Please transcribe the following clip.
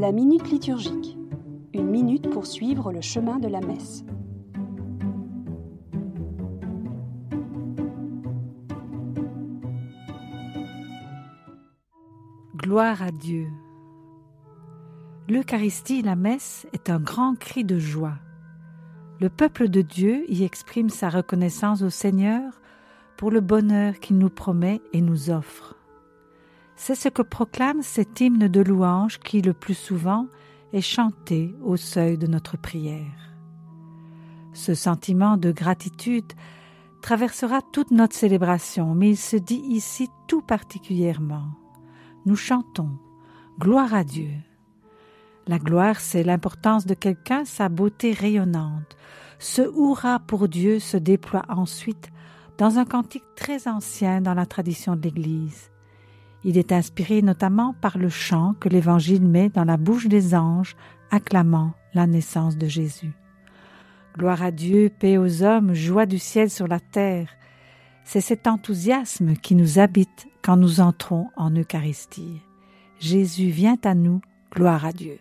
La minute liturgique. Une minute pour suivre le chemin de la messe. Gloire à Dieu. L'Eucharistie, la messe, est un grand cri de joie. Le peuple de Dieu y exprime sa reconnaissance au Seigneur pour le bonheur qu'il nous promet et nous offre. C'est ce que proclame cet hymne de louange qui, le plus souvent, est chanté au seuil de notre prière. Ce sentiment de gratitude traversera toute notre célébration, mais il se dit ici tout particulièrement. Nous chantons Gloire à Dieu. La gloire, c'est l'importance de quelqu'un, sa beauté rayonnante. Ce hurrah pour Dieu se déploie ensuite dans un cantique très ancien dans la tradition de l'Église. Il est inspiré notamment par le chant que l'Évangile met dans la bouche des anges, acclamant la naissance de Jésus. Gloire à Dieu, paix aux hommes, joie du ciel sur la terre. C'est cet enthousiasme qui nous habite quand nous entrons en Eucharistie. Jésus vient à nous, gloire à Dieu.